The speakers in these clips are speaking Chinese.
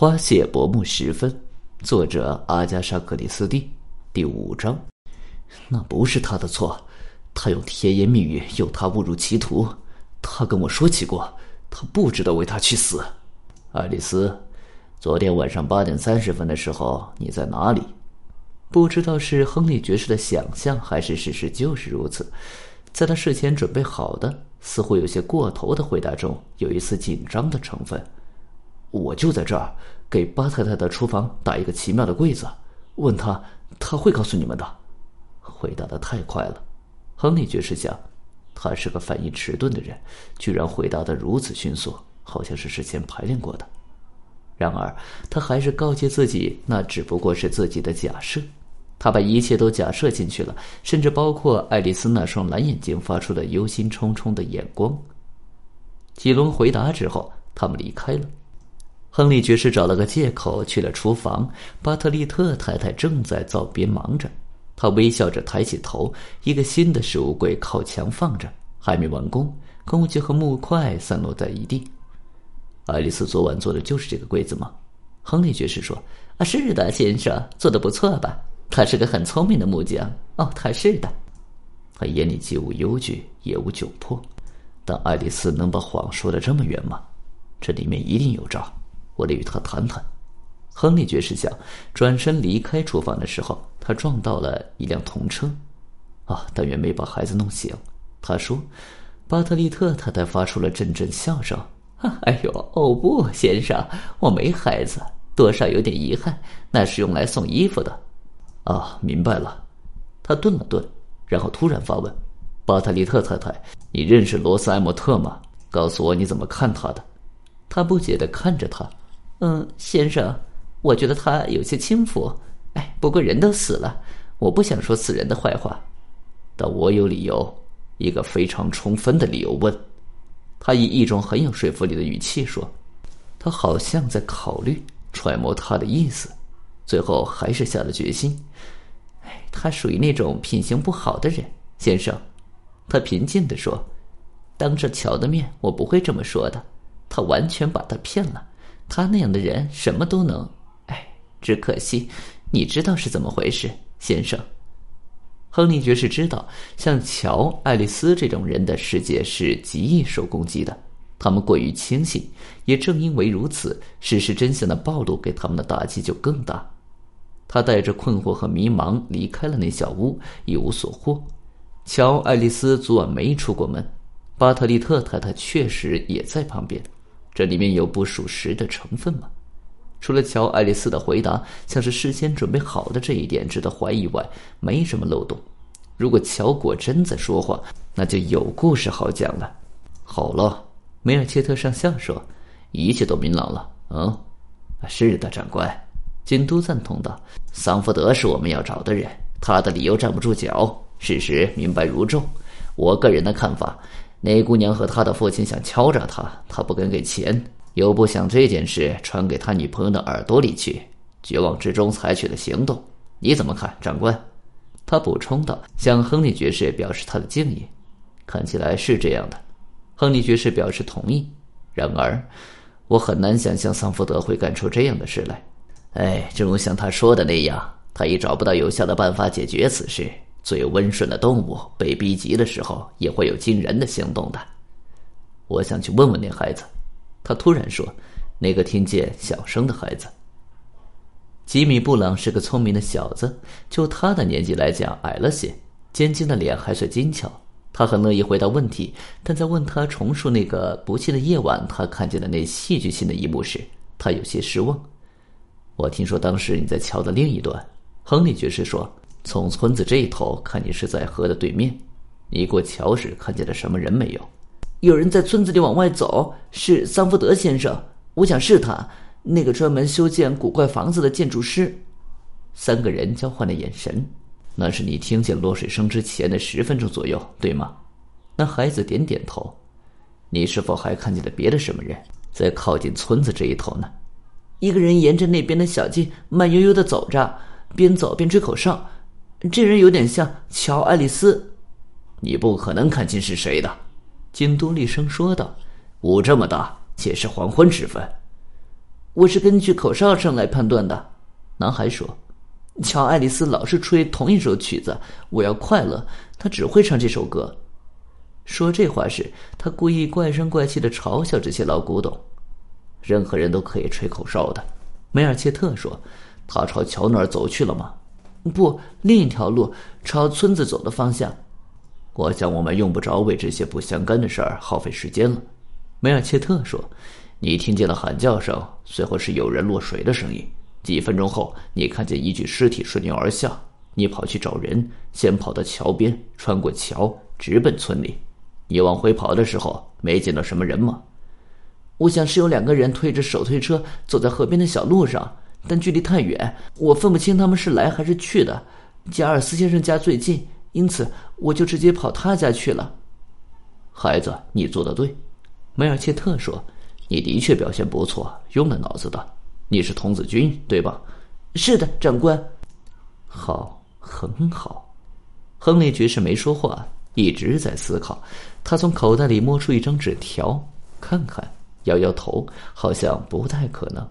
花谢薄暮时分，作者阿加莎·克里斯蒂，第五章。那不是他的错，他用甜言蜜语诱他误入歧途。他跟我说起过，他不值得为他去死。爱丽丝，昨天晚上八点三十分的时候，你在哪里？不知道是亨利爵士的想象，还是事实就是如此。在他事前准备好的、似乎有些过头的回答中，有一丝紧张的成分。我就在这儿，给巴太太的厨房打一个奇妙的柜子，问他，他会告诉你们的。回答的太快了，亨利爵士想，他是个反应迟钝的人，居然回答的如此迅速，好像是事先排练过的。然而，他还是告诫自己，那只不过是自己的假设。他把一切都假设进去了，甚至包括爱丽丝那双蓝眼睛发出的忧心忡忡的眼光。几轮回答之后，他们离开了。亨利爵士找了个借口去了厨房。巴特利特太太正在灶边忙着，她微笑着抬起头。一个新的食物柜靠墙放着，还没完工，工具和木块散落在一地。爱丽丝昨晚做的就是这个柜子吗？亨利爵士说：“啊，是的，先生，做的不错吧？他是个很聪明的木匠。哦，他是的。”他眼里既无忧惧，也无窘迫。但爱丽丝能把谎说的这么圆吗？这里面一定有招。我得与他谈谈。亨利爵士想转身离开厨房的时候，他撞到了一辆童车。啊，但愿没把孩子弄醒。他说：“巴特利特太太发出了阵阵笑声。”哎呦，哦不，先生，我没孩子，多少有点遗憾。那是用来送衣服的。啊，明白了。他顿了顿，然后突然发问：“巴特利特太太，你认识罗斯·埃莫特吗？告诉我你怎么看他的。”他不解的看着他。嗯，先生，我觉得他有些轻浮。哎，不过人都死了，我不想说死人的坏话。但我有理由，一个非常充分的理由。问，他以一种很有说服力的语气说：“他好像在考虑揣摩他的意思，最后还是下了决心。哎，他属于那种品行不好的人，先生。”他平静地说：“当着乔的面，我不会这么说的。他完全把他骗了。”他那样的人什么都能，哎，只可惜，你知道是怎么回事，先生。亨利爵士知道，像乔、爱丽丝这种人的世界是极易受攻击的，他们过于轻信，也正因为如此，事实真相的暴露给他们的打击就更大。他带着困惑和迷茫离开了那小屋，一无所获。乔、爱丽丝昨晚没出过门，巴特利特太太确实也在旁边。这里面有不属实的成分吗？除了乔·爱丽丝的回答像是事先准备好的这一点值得怀疑外，没什么漏洞。如果乔果真在说谎，那就有故事好讲了。好了，梅尔切特上校说，一切都明朗了。嗯，是的，长官。京都赞同道：“桑福德是我们要找的人，他的理由站不住脚，事实明白如昼。我个人的看法。”那姑娘和她的父亲想敲诈他，他不肯给钱，又不想这件事传给他女朋友的耳朵里去，绝望之中采取了行动。你怎么看，长官？他补充道，向亨利爵士表示他的敬意。看起来是这样的。亨利爵士表示同意。然而，我很难想象桑福德会干出这样的事来。哎，正如像他说的那样，他已找不到有效的办法解决此事。最温顺的动物被逼急的时候，也会有惊人的行动的。我想去问问那孩子。他突然说：“那个听见响声的孩子。”吉米·布朗是个聪明的小子，就他的年纪来讲矮了些，尖尖的脸还算精巧。他很乐意回答问题，但在问他重述那个不幸的夜晚他看见的那戏剧性的一幕时，他有些失望。我听说当时你在桥的另一端，亨利爵士说。从村子这一头看，你是在河的对面。你过桥时看见了什么人没有？有人在村子里往外走，是桑福德先生。我想是他，那个专门修建古怪房子的建筑师。三个人交换了眼神。那是你听见落水声之前的十分钟左右，对吗？那孩子点点头。你是否还看见了别的什么人在靠近村子这一头呢？一个人沿着那边的小径慢悠悠的走着，边走边吹口哨。这人有点像乔·爱丽丝，你不可能看清是谁的。”京都厉声说道，“雾这么大，且是黄昏时分。”我是根据口哨声来判断的。男孩说：“乔·爱丽丝老是吹同一首曲子，我要快乐，她只会唱这首歌。”说这话时，他故意怪声怪气的嘲笑这些老古董。任何人都可以吹口哨的，梅尔切特说：“他朝乔那儿走去了吗？”“不，另一条路，朝村子走的方向。”我想我们用不着为这些不相干的事儿耗费时间了。”梅尔切特说。“你听见了喊叫声，随后是有人落水的声音。几分钟后，你看见一具尸体顺流而下，你跑去找人，先跑到桥边，穿过桥，直奔村里。你往回跑的时候，没见到什么人吗？”我想是有两个人推着手推车走在河边的小路上，但距离太远，我分不清他们是来还是去的。加尔斯先生家最近，因此我就直接跑他家去了。孩子，你做的对，梅尔切特说：“你的确表现不错，用了脑子的。你是童子军，对吧？”“是的，长官。”“好，很好。”亨利爵士没说话，一直在思考。他从口袋里摸出一张纸条，看看。摇摇头，好像不太可能。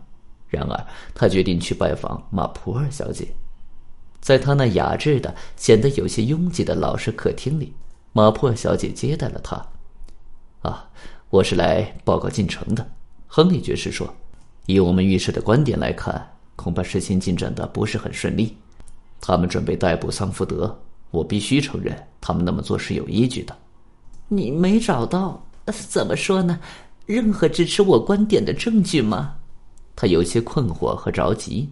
然而，他决定去拜访马普尔小姐。在他那雅致的、显得有些拥挤的老式客厅里，马普尔小姐接待了他。啊，我是来报告进程的，亨利爵士说。以我们预设的观点来看，恐怕事情进展的不是很顺利。他们准备逮捕桑福德，我必须承认，他们那么做是有依据的。你没找到？怎么说呢？任何支持我观点的证据吗？他有些困惑和着急。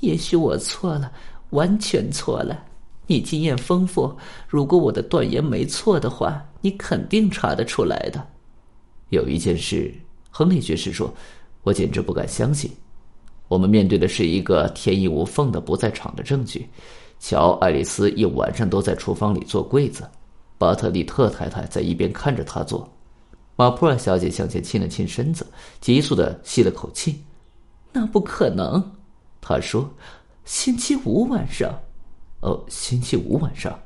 也许我错了，完全错了。你经验丰富，如果我的断言没错的话，你肯定查得出来的。有一件事，亨利爵士说，我简直不敢相信。我们面对的是一个天衣无缝的不在场的证据。乔·爱丽丝一晚上都在厨房里做柜子，巴特利特太太在一边看着他做。马普尔小姐向前倾了倾身子，急速的吸了口气。“那不可能。”他说，“星期五晚上。”“哦，星期五晚上。”“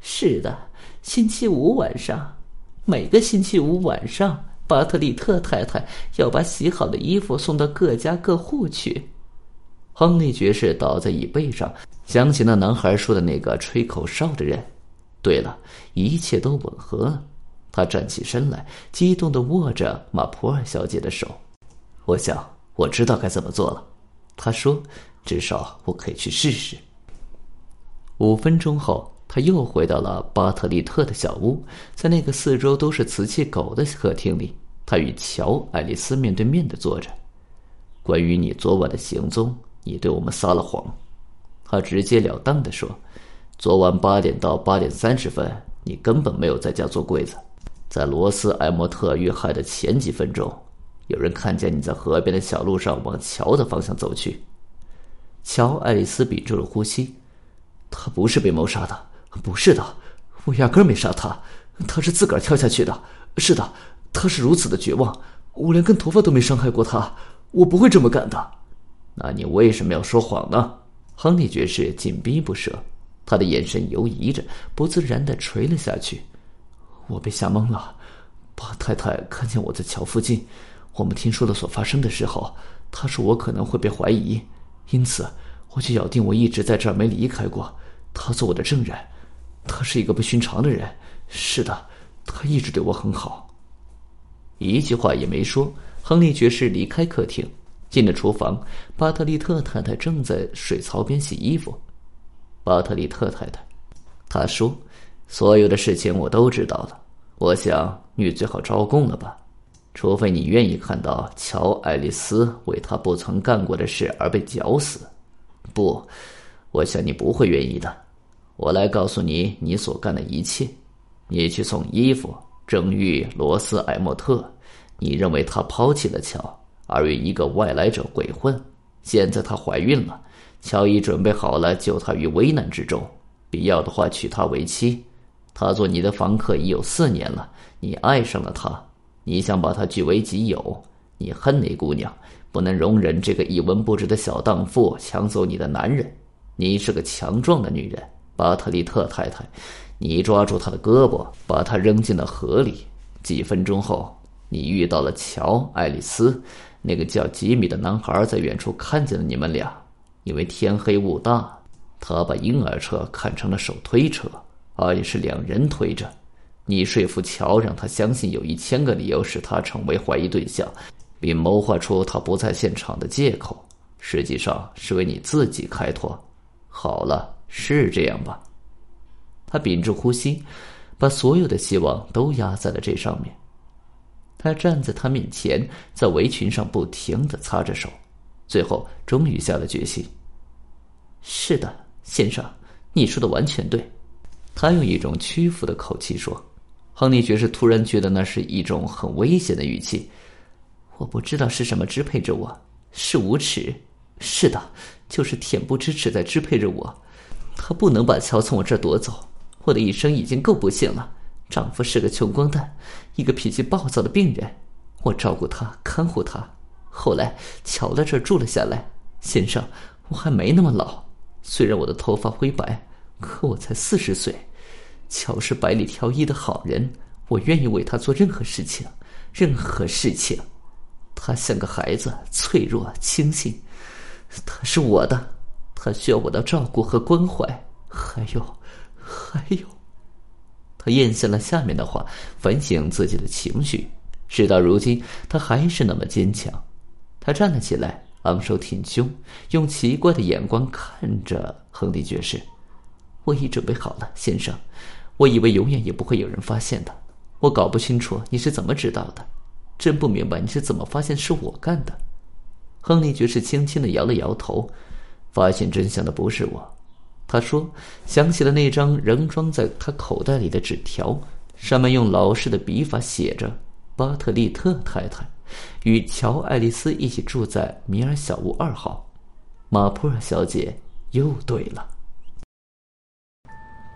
是的，星期五晚上。每个星期五晚上，巴特利特太太要把洗好的衣服送到各家各户去。”亨利爵士倒在椅背上，想起那男孩说的那个吹口哨的人。对了，一切都吻合。他站起身来，激动的握着马普尔小姐的手。我想我知道该怎么做了，他说：“至少我可以去试试。”五分钟后，他又回到了巴特利特的小屋，在那个四周都是瓷器狗的客厅里，他与乔·爱丽丝面对面的坐着。关于你昨晚的行踪，你对我们撒了谎，他直截了当的说：“昨晚八点到八点三十分，你根本没有在家做柜子。”在罗斯埃莫特遇害的前几分钟，有人看见你在河边的小路上往桥的方向走去。乔·爱丽丝屏住了呼吸。他不是被谋杀的，不是的，我压根没杀他，他是自个儿跳下去的。是的，他是如此的绝望，我连根头发都没伤害过他，我不会这么干的。那你为什么要说谎呢？亨利爵士紧逼不舍，他的眼神游移着，不自然的垂了下去。我被吓懵了，巴太太看见我在桥附近，我们听说了所发生的时候，他说我可能会被怀疑，因此我就咬定我一直在这儿没离开过，他做我的证人。他是一个不寻常的人，是的，他一直对我很好。一句话也没说，亨利爵士离开客厅，进了厨房。巴特利特太太正在水槽边洗衣服。巴特利特太太，他说。所有的事情我都知道了，我想你最好招供了吧，除非你愿意看到乔·爱丽丝为他不曾干过的事而被绞死。不，我想你不会愿意的。我来告诉你你所干的一切：你去送衣服，正遇罗斯·埃莫特，你认为他抛弃了乔，而与一个外来者鬼混。现在她怀孕了，乔已准备好了救她于危难之中，必要的话娶她为妻。他做你的房客已有四年了，你爱上了他，你想把他据为己有，你恨那姑娘，不能容忍这个一文不值的小荡妇抢走你的男人。你是个强壮的女人，巴特利特太太，你抓住他的胳膊，把他扔进了河里。几分钟后，你遇到了乔·爱丽丝，那个叫吉米的男孩在远处看见了你们俩，因为天黑雾大，他把婴儿车看成了手推车，而且是两人推着。你说服乔，让他相信有一千个理由使他成为怀疑对象，并谋划出他不在现场的借口，实际上是为你自己开脱。好了，是这样吧？他屏住呼吸，把所有的希望都压在了这上面。他站在他面前，在围裙上不停的擦着手，最后终于下了决心。是的，先生，你说的完全对。他用一种屈服的口气说。亨利爵士突然觉得那是一种很危险的语气。我不知道是什么支配着我，是无耻。是的，就是恬不知耻在支配着我。他不能把乔从我这儿夺走。我的一生已经够不幸了。丈夫是个穷光蛋，一个脾气暴躁的病人。我照顾他，看护他。后来乔在这儿住了下来。先生，我还没那么老。虽然我的头发灰白，可我才四十岁。乔是百里挑一的好人，我愿意为他做任何事情，任何事情。他像个孩子，脆弱轻信。他是我的，他需要我的照顾和关怀。还有，还有。他咽下了下面的话，反省自己的情绪。事到如今，他还是那么坚强。他站了起来，昂首挺胸，用奇怪的眼光看着亨利爵士。我已准备好了，先生。我以为永远也不会有人发现的。我搞不清楚你是怎么知道的，真不明白你是怎么发现是我干的。亨利爵士轻轻的摇了摇头，发现真相的不是我。他说，想起了那张仍装在他口袋里的纸条，上面用老式的笔法写着：“巴特利特太太与乔·爱丽丝一起住在米尔小屋二号。”马普尔小姐又对了。